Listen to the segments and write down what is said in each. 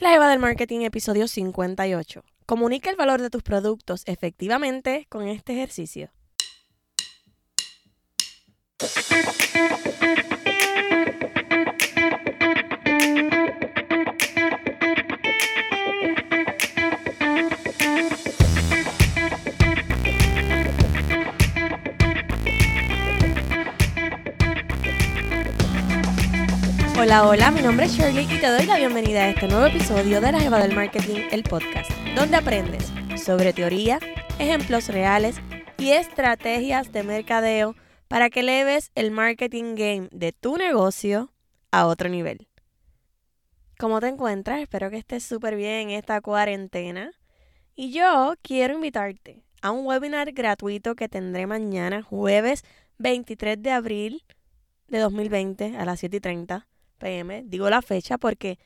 La Eva del Marketing, episodio 58. Comunica el valor de tus productos efectivamente con este ejercicio. Hola, hola, mi nombre es Shirley y te doy la bienvenida a este nuevo episodio de La Jeva del Marketing, el podcast, donde aprendes sobre teoría, ejemplos reales y estrategias de mercadeo para que leves el marketing game de tu negocio a otro nivel. ¿Cómo te encuentras? Espero que estés súper bien en esta cuarentena. Y yo quiero invitarte a un webinar gratuito que tendré mañana, jueves 23 de abril de 2020 a las 7 y 30 pm. Digo la fecha porque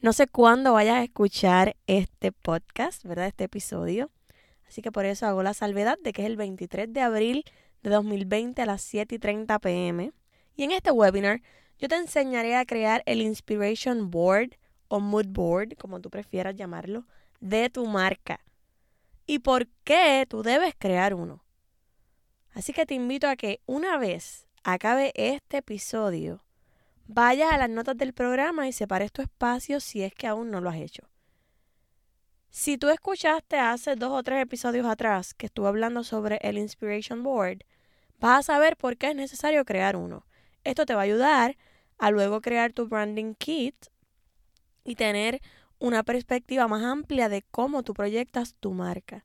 no sé cuándo vayas a escuchar este podcast, ¿verdad? Este episodio. Así que por eso hago la salvedad de que es el 23 de abril de 2020 a las 7 y 30 pm. Y en este webinar yo te enseñaré a crear el Inspiration Board o Mood Board, como tú prefieras llamarlo, de tu marca. Y por qué tú debes crear uno. Así que te invito a que una vez acabe este episodio, vayas a las notas del programa y separes tu espacio si es que aún no lo has hecho. Si tú escuchaste hace dos o tres episodios atrás que estuve hablando sobre el Inspiration Board, vas a saber por qué es necesario crear uno. Esto te va a ayudar a luego crear tu branding kit y tener una perspectiva más amplia de cómo tú proyectas tu marca.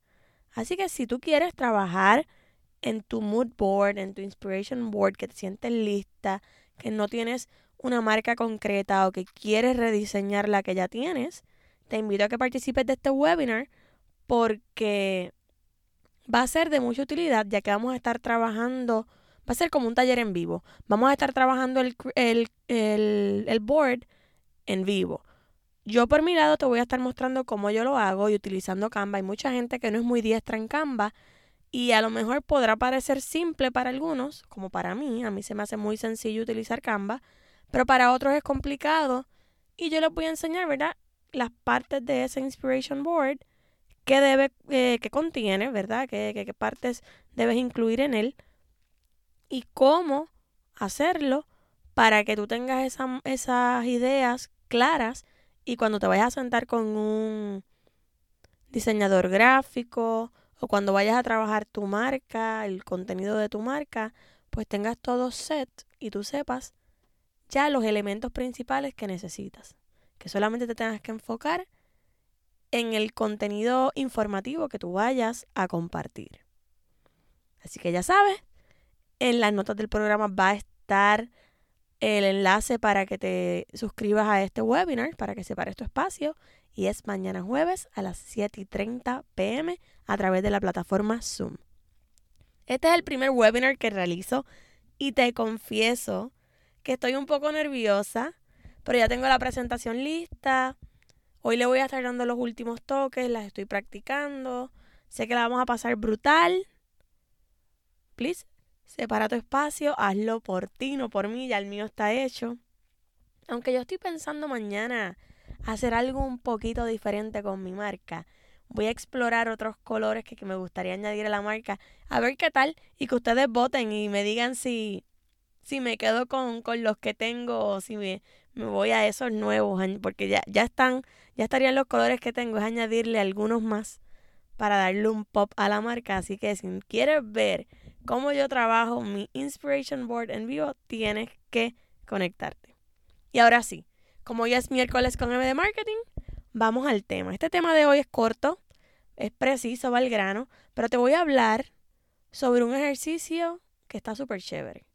Así que si tú quieres trabajar en tu mood board, en tu inspiration board, que te sientes lista, que no tienes una marca concreta o que quieres rediseñar la que ya tienes, te invito a que participes de este webinar porque va a ser de mucha utilidad ya que vamos a estar trabajando, va a ser como un taller en vivo. Vamos a estar trabajando el, el, el, el board en vivo. Yo por mi lado te voy a estar mostrando cómo yo lo hago y utilizando Canva. Hay mucha gente que no es muy diestra en Canva y a lo mejor podrá parecer simple para algunos, como para mí. A mí se me hace muy sencillo utilizar Canva pero para otros es complicado. Y yo les voy a enseñar, ¿verdad? Las partes de ese Inspiration Board, qué debe, eh, qué contiene, ¿verdad? Qué, qué, qué partes debes incluir en él y cómo hacerlo para que tú tengas esa, esas ideas claras y cuando te vayas a sentar con un diseñador gráfico o cuando vayas a trabajar tu marca, el contenido de tu marca, pues tengas todo set y tú sepas ya los elementos principales que necesitas. Que solamente te tengas que enfocar en el contenido informativo que tú vayas a compartir. Así que ya sabes, en las notas del programa va a estar el enlace para que te suscribas a este webinar, para que separes tu espacio. Y es mañana jueves a las 7 y 30 pm a través de la plataforma Zoom. Este es el primer webinar que realizo y te confieso que estoy un poco nerviosa, pero ya tengo la presentación lista. Hoy le voy a estar dando los últimos toques, las estoy practicando. Sé que la vamos a pasar brutal. Please, separa tu espacio, hazlo por ti, no por mí, ya el mío está hecho. Aunque yo estoy pensando mañana hacer algo un poquito diferente con mi marca. Voy a explorar otros colores que, que me gustaría añadir a la marca. A ver qué tal y que ustedes voten y me digan si, si me quedo con, con los que tengo o si me, me, voy a esos nuevos, porque ya, ya están, ya estarían los colores que tengo, es añadirle algunos más para darle un pop a la marca. Así que si quieres ver cómo yo trabajo mi Inspiration Board en vivo, tienes que conectarte. Y ahora sí, como ya es miércoles con M de Marketing, vamos al tema. Este tema de hoy es corto, es preciso, va al grano, pero te voy a hablar sobre un ejercicio que está súper chévere.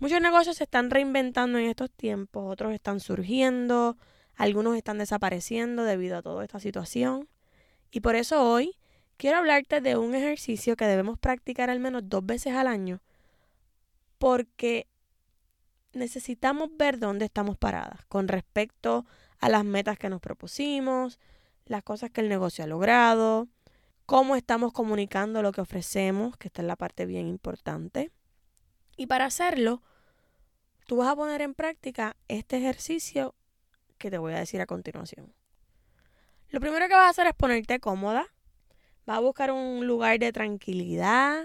Muchos negocios se están reinventando en estos tiempos, otros están surgiendo, algunos están desapareciendo debido a toda esta situación. Y por eso hoy quiero hablarte de un ejercicio que debemos practicar al menos dos veces al año, porque necesitamos ver dónde estamos paradas con respecto a las metas que nos propusimos, las cosas que el negocio ha logrado, cómo estamos comunicando lo que ofrecemos, que esta es la parte bien importante. Y para hacerlo, tú vas a poner en práctica este ejercicio que te voy a decir a continuación. Lo primero que vas a hacer es ponerte cómoda. Vas a buscar un lugar de tranquilidad.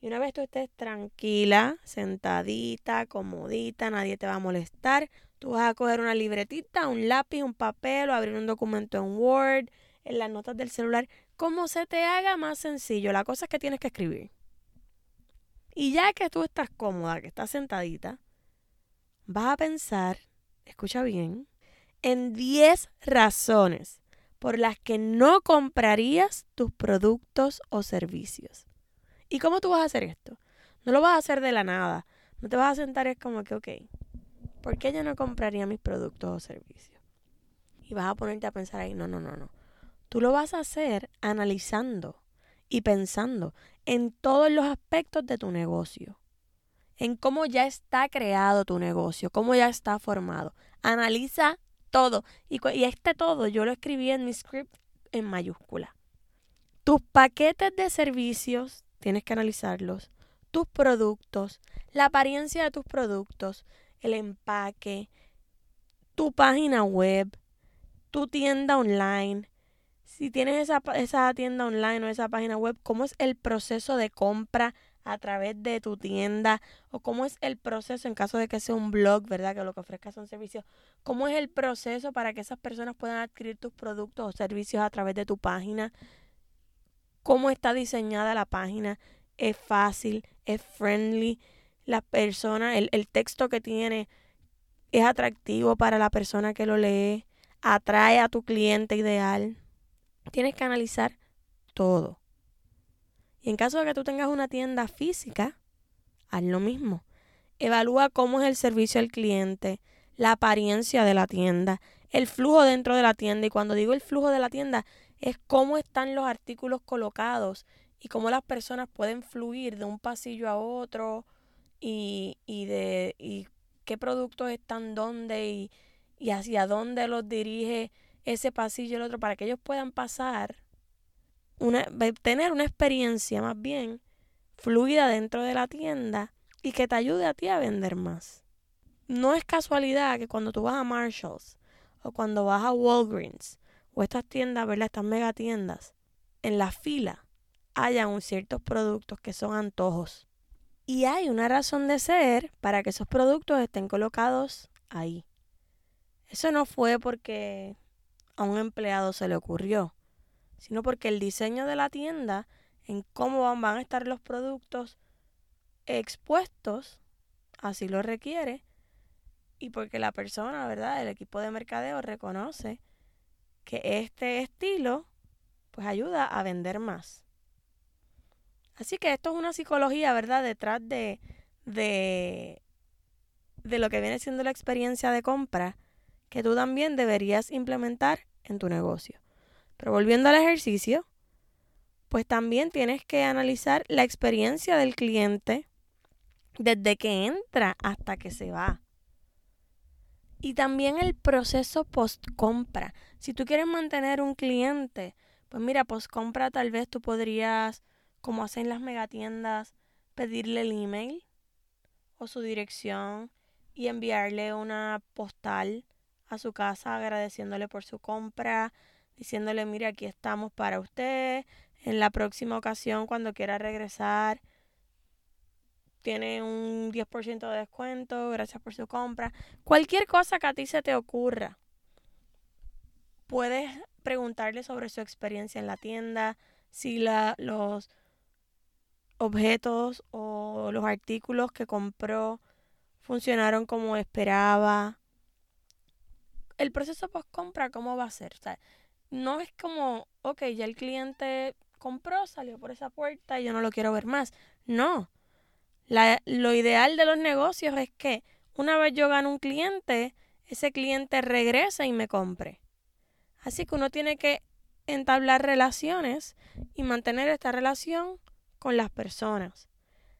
Y una vez tú estés tranquila, sentadita, comodita, nadie te va a molestar, tú vas a coger una libretita, un lápiz, un papel o abrir un documento en Word, en las notas del celular, como se te haga más sencillo. La cosa es que tienes que escribir. Y ya que tú estás cómoda, que estás sentadita, vas a pensar, escucha bien, en 10 razones por las que no comprarías tus productos o servicios. ¿Y cómo tú vas a hacer esto? No lo vas a hacer de la nada. No te vas a sentar es como que, ok, ¿por qué yo no compraría mis productos o servicios? Y vas a ponerte a pensar ahí, no, no, no, no. Tú lo vas a hacer analizando y pensando en todos los aspectos de tu negocio, en cómo ya está creado tu negocio, cómo ya está formado. Analiza todo. Y, este todo yo lo escribí en mi script en mayúscula. Tus paquetes de servicios, tienes que analizarlos. Tus productos, la apariencia de tus productos, el empaque, tu página web, tu tienda online. Si tienes esa, esa tienda online o esa página web, ¿cómo es el proceso de compra a través de tu tienda o cómo es el proceso en caso de que sea un blog, ¿verdad? Que lo que ofrezca son servicios. ¿Cómo es el proceso para que esas personas puedan adquirir tus productos o servicios a través de tu página? ¿Cómo está diseñada la página? ¿Es fácil? ¿Es friendly? La persona, el, el texto que tiene es atractivo para la persona que lo lee, atrae a tu cliente ideal. Tienes que analizar todo. Y en caso de que tú tengas una tienda física, haz lo mismo. Evalúa cómo es el servicio al cliente, la apariencia de la tienda, el flujo dentro de la tienda. Y cuando digo el flujo de la tienda, es cómo están los artículos colocados y cómo las personas pueden fluir de un pasillo a otro y, y de y qué productos están dónde y, y hacia dónde los dirige ese pasillo el otro para que ellos puedan pasar tener una experiencia más bien fluida dentro de la tienda y que te ayude a ti a vender más. No es casualidad que cuando tú vas a Marshalls o cuando vas a Walgreens o estas tiendas, ¿verdad? Estas mega tiendas, en la fila hayan ciertos productos que son antojos. Y hay una razón de ser para que esos productos estén colocados ahí. Eso no fue porque a un empleado se le ocurrió sino porque el diseño de la tienda, en cómo van, a estar los productos expuestos, así lo requiere, y porque la persona, ¿verdad? El equipo de mercadeo reconoce que este estilo pues ayuda a vender más. Así que esto es una psicología, ¿verdad? Detrás de, de, de lo que viene siendo la experiencia de compra que tú también deberías implementar en tu negocio. Pero volviendo al ejercicio, pues también tienes que analizar la experiencia del cliente desde que entra hasta que se va. Y también el proceso post compra. Si tú quieres mantener un cliente, pues mira, post compra tal vez tú podrías, como hacen las megatiendas, pedirle el email o su dirección y enviarle una postal a su casa agradeciéndole por su compra, diciéndole, mire, aquí estamos para usted, en la próxima ocasión cuando quiera regresar, tiene un 10% de descuento, gracias por su compra. Cualquier cosa que a ti se te ocurra, puedes preguntarle sobre su experiencia en la tienda, si la, los objetos o los artículos que compró funcionaron como esperaba. El proceso post compra, ¿cómo va a ser? O sea, no es como, ok, ya el cliente compró, salió por esa puerta y yo no lo quiero ver más. No. lo ideal de los negocios es que una vez yo gano un cliente, ese cliente regrese y me compre. Así que uno tiene que entablar relaciones y mantener esta relación con las personas.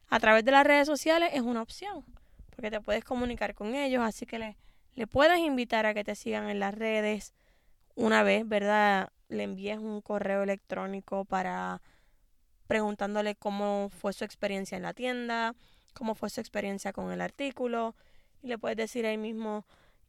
A través de las redes sociales es una opción, porque te puedes comunicar con ellos, así que le, le puedes invitar a que te sigan en las redes, una vez, ¿verdad? Le envíes un correo electrónico para preguntándole cómo fue su experiencia en la tienda, cómo fue su experiencia con el artículo, y le puedes decir ahí mismo,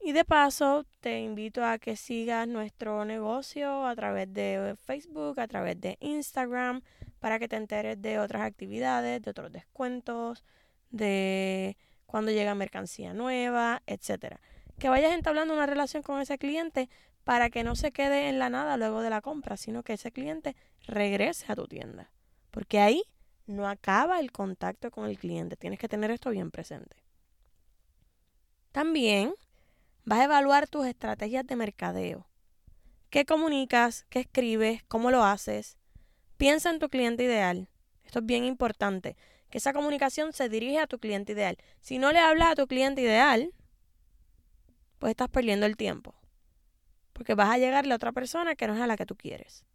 Y de paso, te invito a que sigas nuestro negocio a través de Facebook, a través de Instagram, para que te enteres de otras actividades, de otros descuentos, de cuando llega mercancía nueva, etcétera. Que vayas entablando una relación con ese cliente para que no se quede en la nada luego de la compra, sino que ese cliente regrese a tu tienda. Porque ahí no acaba el contacto con el cliente. Tienes que tener esto bien presente. También vas a evaluar tus estrategias de mercadeo. ¿Qué comunicas? ¿Qué escribes? ¿Cómo lo haces? Piensa en tu cliente ideal. Esto es bien importante, que esa comunicación se dirige a tu cliente ideal. Si no le hablas a tu cliente ideal, pues estás perdiendo el tiempo. Porque vas a llegarle a otra persona que no es a la que tú quieres.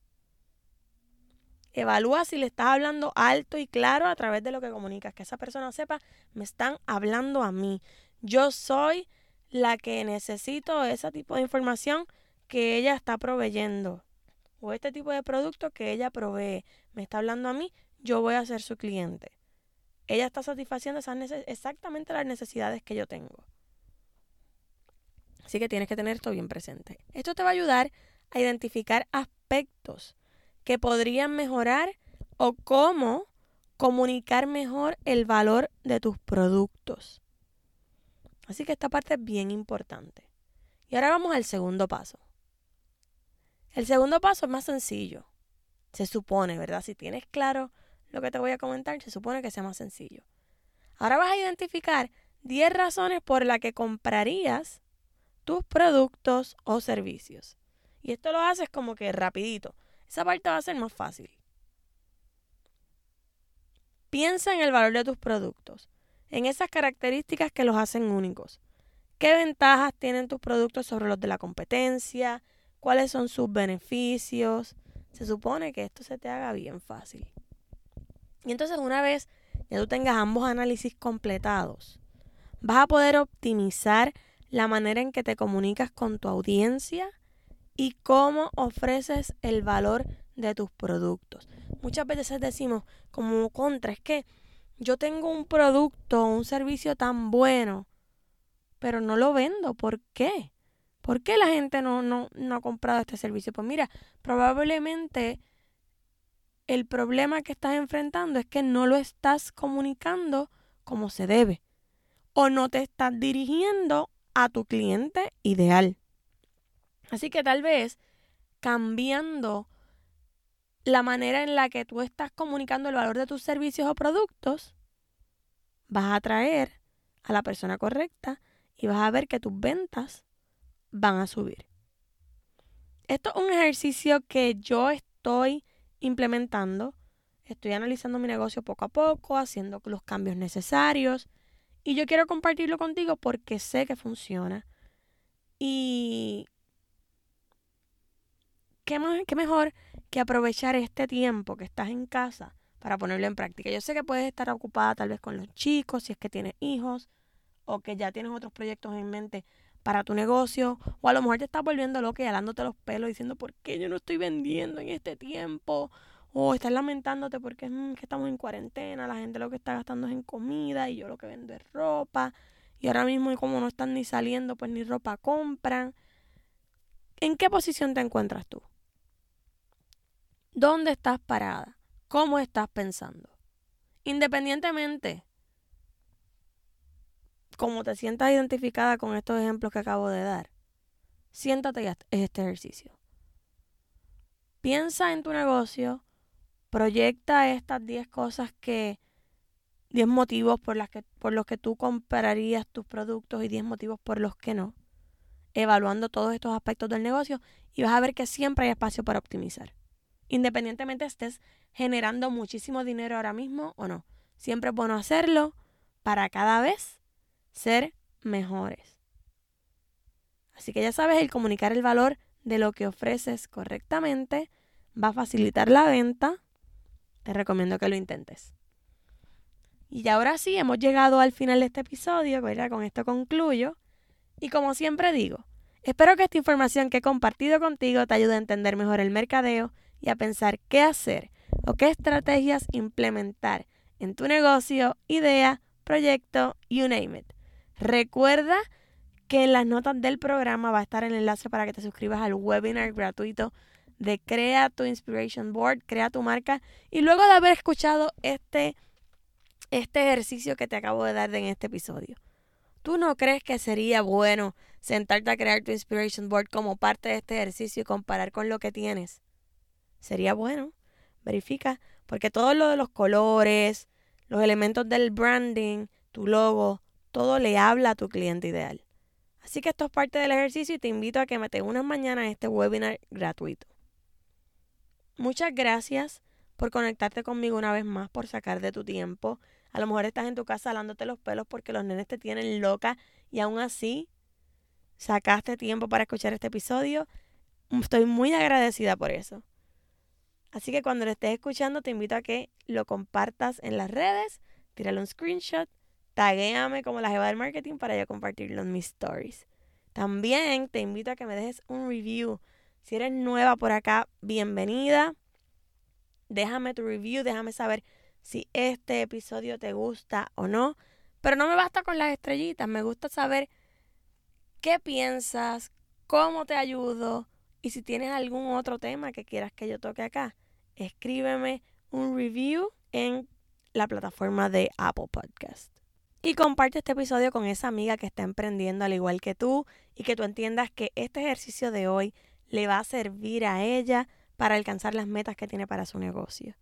Evalúa si le estás hablando alto y claro a través de lo que comunicas. Que esa persona sepa, me están hablando a mí. Yo soy la que necesito ese tipo de información que ella está proveyendo. O este tipo de producto que ella provee. Me está hablando a mí, yo voy a ser su cliente. Ella está satisfaciendo esas exactamente las necesidades que yo tengo. Así que tienes que tener esto bien presente. Esto te va a ayudar a identificar aspectos que podrían mejorar o cómo comunicar mejor el valor de tus productos. Así que esta parte es bien importante. Y ahora vamos al segundo paso. El segundo paso es más sencillo. Se supone, ¿verdad? Si tienes claro lo que te voy a comentar, se supone que sea más sencillo. Ahora vas a identificar 10 razones por las que comprarías tus productos o servicios. Y esto lo haces como que rapidito. Esa parte va a ser más fácil. Piensa en el valor de tus productos, en esas características que los hacen únicos. ¿Qué ventajas tienen tus productos sobre los de la competencia? ¿Cuáles son sus beneficios? Se supone que esto se te haga bien fácil. Y entonces una vez ya tú tengas ambos análisis completados, vas a poder optimizar la manera en que te comunicas con tu audiencia y cómo ofreces el valor de tus productos. Muchas veces decimos como contra, es que yo tengo un producto o un servicio tan bueno, pero no lo vendo. ¿Por qué? ¿Por qué la gente no, no, no ha comprado este servicio? Pues mira, probablemente el problema que estás enfrentando es que no lo estás comunicando como se debe o no te estás dirigiendo a tu cliente ideal. Así que tal vez cambiando la manera en la que tú estás comunicando el valor de tus servicios o productos, vas a atraer a la persona correcta y vas a ver que tus ventas van a subir. Esto es un ejercicio que yo estoy implementando. Estoy analizando mi negocio poco a poco, haciendo los cambios necesarios. Y yo quiero compartirlo contigo porque sé que funciona. Y ¿qué, mejor que aprovechar este tiempo que estás en casa para ponerlo en práctica? Yo sé que puedes estar ocupada tal vez con los chicos, si es que tienes hijos, o que ya tienes otros proyectos en mente para tu negocio, o a lo mejor te estás volviendo loca y alándote los pelos diciendo, ¿por qué yo no estoy vendiendo en este tiempo? O estás lamentándote porque mm, que estamos en cuarentena, la gente lo que está gastando es en comida y yo lo que vendo es ropa. Y ahora mismo como no están ni saliendo, pues ni ropa compran. ¿En qué posición te encuentras tú? ¿Dónde estás parada? ¿Cómo estás pensando? Independientemente cómo te sientas identificada con estos ejemplos que acabo de dar, siéntate y haz este ejercicio. Piensa en tu negocio, proyecta estas 10 cosas que 10 motivos por, las que, por los que tú comprarías tus productos y 10 motivos por los que no, evaluando todos estos aspectos del negocio y vas a ver que siempre hay espacio para optimizar independientemente estés generando muchísimo dinero ahora mismo o no. Siempre es bueno hacerlo para cada vez ser mejores. Así que ya sabes, el comunicar el valor de lo que ofreces correctamente va a facilitar la venta. Te recomiendo que lo intentes. Y ahora sí, hemos llegado al final de este episodio, con esto concluyo. Y como siempre digo, espero que esta información que he compartido contigo te ayude a entender mejor el mercadeo y a pensar qué hacer o qué estrategias implementar en tu negocio, idea, proyecto, you name it. Recuerda que en las notas del programa va a estar el enlace para que te suscribas al webinar gratuito de Crea tu Inspiration Board, Crea tu marca. Y luego de haber escuchado este, este ejercicio que te acabo de dar en este episodio, ¿tú no crees que sería bueno sentarte a crear tu Inspiration Board como parte de este ejercicio y comparar con lo que tienes? Sería bueno. Verifica, porque todo lo de los colores, los elementos del branding, tu logo, todo le habla a tu cliente ideal. Así que esto es parte del ejercicio y te invito a que me te unas mañana a este webinar gratuito. Muchas gracias por conectarte conmigo una vez más, por sacar de tu tiempo. A lo mejor estás en tu casa alándote los pelos porque los nenes te tienen loca y aún así sacaste tiempo para escuchar este episodio. Estoy muy agradecida por eso. Así que cuando lo estés escuchando te invito a que lo compartas en las redes, tírale un screenshot taguéame como la jeva del marketing para yo compartirlo en mis stories. También te invito a que me dejes un review. Si eres nueva por acá, bienvenida. Déjame tu review, déjame saber si este episodio te gusta o no. Pero no me basta con las estrellitas, me gusta saber qué piensas, cómo te ayudo y si tienes algún otro tema que quieras que yo toque acá, escríbeme un review en la plataforma de Apple Podcast. Y comparte este episodio con esa amiga que está emprendiendo al igual que tú y que tú entiendas que este ejercicio de hoy le va a servir a ella para alcanzar las metas que tiene para su negocio.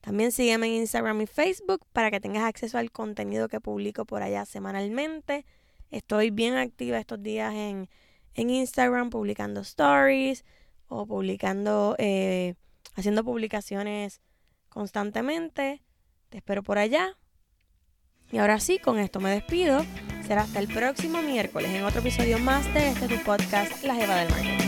También sígueme en Instagram y Facebook para que tengas acceso al contenido que publico por allá semanalmente. Estoy bien activa estos días en, Instagram publicando stories o publicando, eh, haciendo publicaciones constantemente. Te espero por allá. Y ahora sí, con esto me despido. Será hasta el próximo miércoles en otro episodio más de este tu podcast, La Jeva del Marketing.